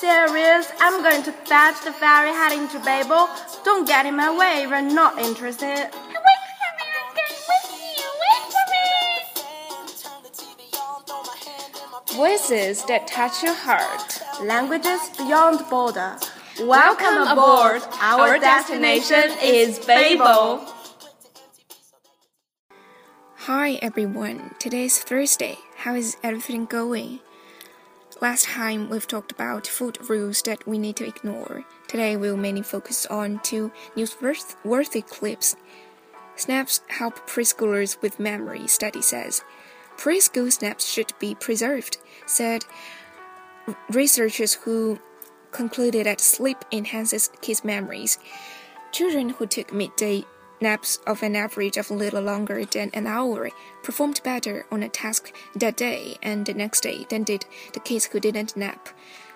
Serious. I'm going to fetch the ferry heading to Babel. Don't get in my way if you're not interested. Wait for me, I'm going with for me. Voices that touch your heart. Languages beyond border. Welcome aboard. Our destination is Babel. Hi everyone, today is Thursday. How is everything going? Last time we've talked about food rules that we need to ignore. Today we'll mainly focus on two newsworthy clips. Snaps help preschoolers with memory, study says. Preschool snaps should be preserved, said researchers who concluded that sleep enhances kids' memories. Children who took midday naps of an average of a little longer than an hour performed better on a task that day and the next day than did the kids who didn't nap.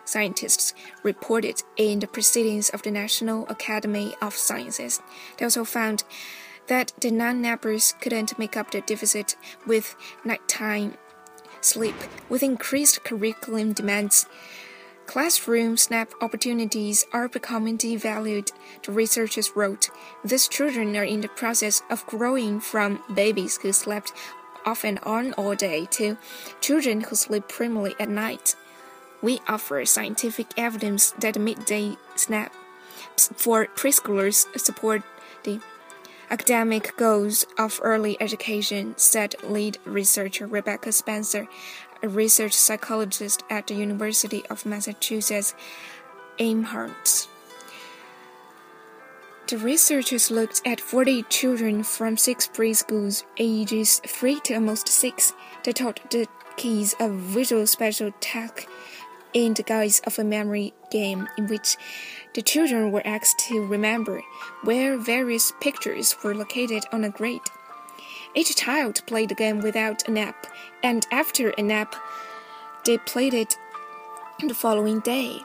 Scientists reported in the proceedings of the National Academy of Sciences. They also found that the non nappers couldn't make up the deficit with nighttime sleep, with increased curriculum demands. Classroom snap opportunities are becoming devalued, the researchers wrote. These children are in the process of growing from babies who slept off and on all day to children who sleep primarily at night. We offer scientific evidence that midday snap for preschoolers support the academic goals of early education, said lead researcher Rebecca Spencer, a research psychologist at the University of Massachusetts Amherst. The researchers looked at 40 children from six preschools, ages 3 to almost 6. They taught the kids a visual spatial task in the guise of a memory game in which the children were asked to remember where various pictures were located on a grid. Each child played the game without a nap, and after a nap, they played it the following day.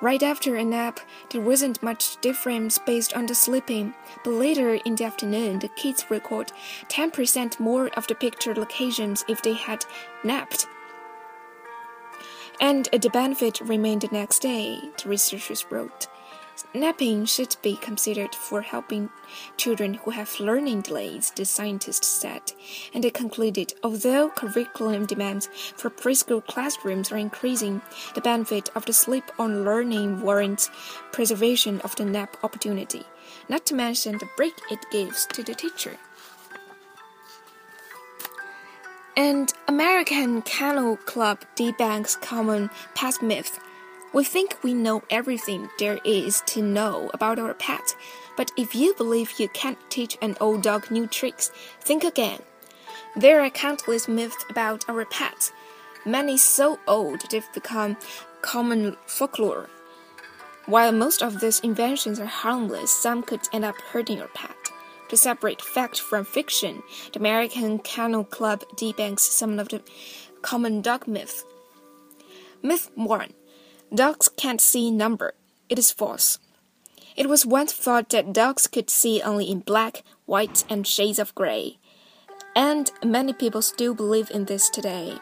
Right after a nap, there wasn't much difference based on the sleeping, but later in the afternoon, the kids record 10% more of the picture locations if they had napped. And the benefit remained the next day, the researchers wrote. Napping should be considered for helping children who have learning delays, the scientists said. And they concluded although curriculum demands for preschool classrooms are increasing, the benefit of the sleep on learning warrants preservation of the nap opportunity, not to mention the break it gives to the teacher. And American Kennel Club debunks common pet myth. We think we know everything there is to know about our pet, but if you believe you can't teach an old dog new tricks, think again. There are countless myths about our pets, many so old they've become common folklore. While most of these inventions are harmless, some could end up hurting your pet. To separate fact from fiction, the American Kennel Club debunks some of the common dog myths. Myth 1 Dogs can't see number. It is false. It was once thought that dogs could see only in black, white, and shades of gray. And many people still believe in this today.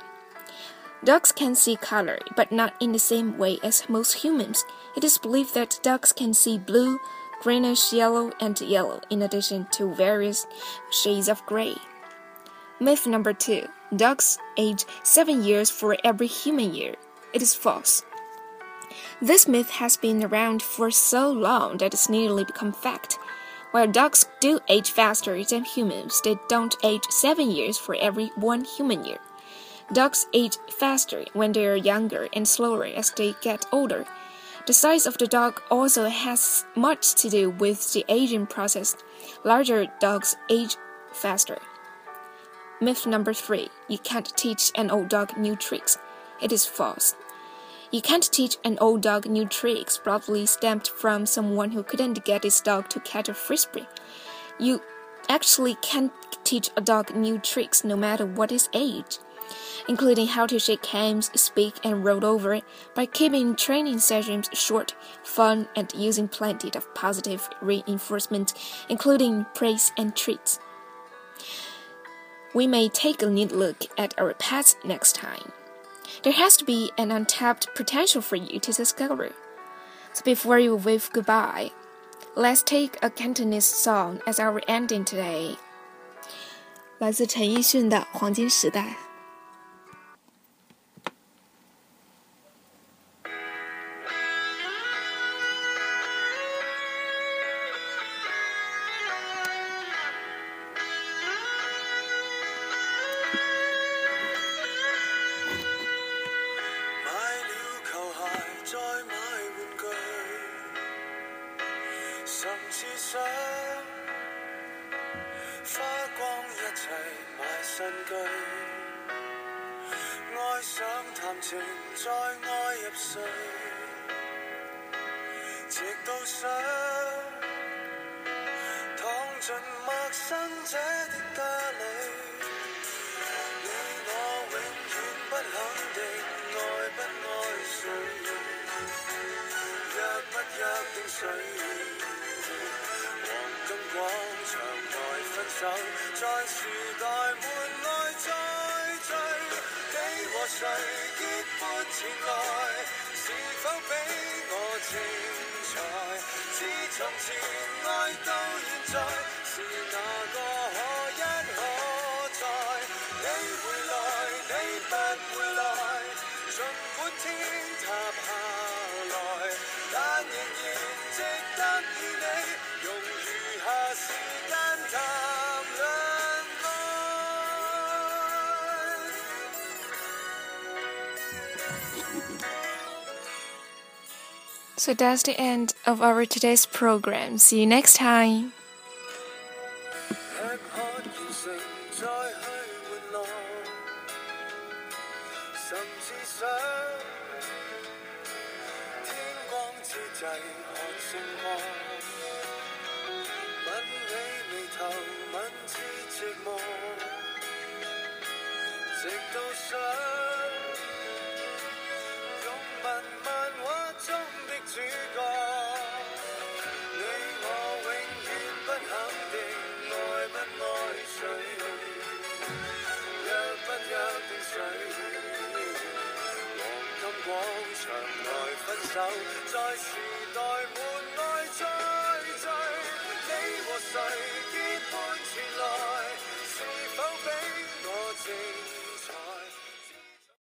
Dogs can see color, but not in the same way as most humans. It is believed that dogs can see blue, greenish yellow, and yellow, in addition to various shades of gray. Myth number two Dogs age seven years for every human year. It is false. This myth has been around for so long that it's nearly become fact. While dogs do age faster than humans, they don't age seven years for every one human year. Dogs age faster when they are younger and slower as they get older. The size of the dog also has much to do with the aging process. Larger dogs age faster. Myth number three you can't teach an old dog new tricks. It is false. You can't teach an old dog new tricks, probably stemmed from someone who couldn't get his dog to catch a frisbee. You actually can't teach a dog new tricks no matter what his age, including how to shake hands, speak, and roll over by keeping training sessions short, fun, and using plenty of positive reinforcement, including praise and treats. We may take a neat look at our pets next time There has to be an untapped potential for you to discover. So before you wave goodbye, let's take a Cantonese song as our ending today. 来自陈奕迅的《黄金时代》。 花光一切买新居，爱上谈情，再爱入睡，直到想躺进陌生者的家里。你我永远不肯定爱不爱谁，若不约定谁。手，在。时代门内再聚，你和谁结伴？前来是否比我精彩？自从前爱到现在，是哪个可一可再？你回来，你不回来，尽管天塌 So that's the end of our today's program. See you next time. 主角你我永远不肯定爱不爱谁约不约定谁。黄金广场内分手在时代门外再聚你和谁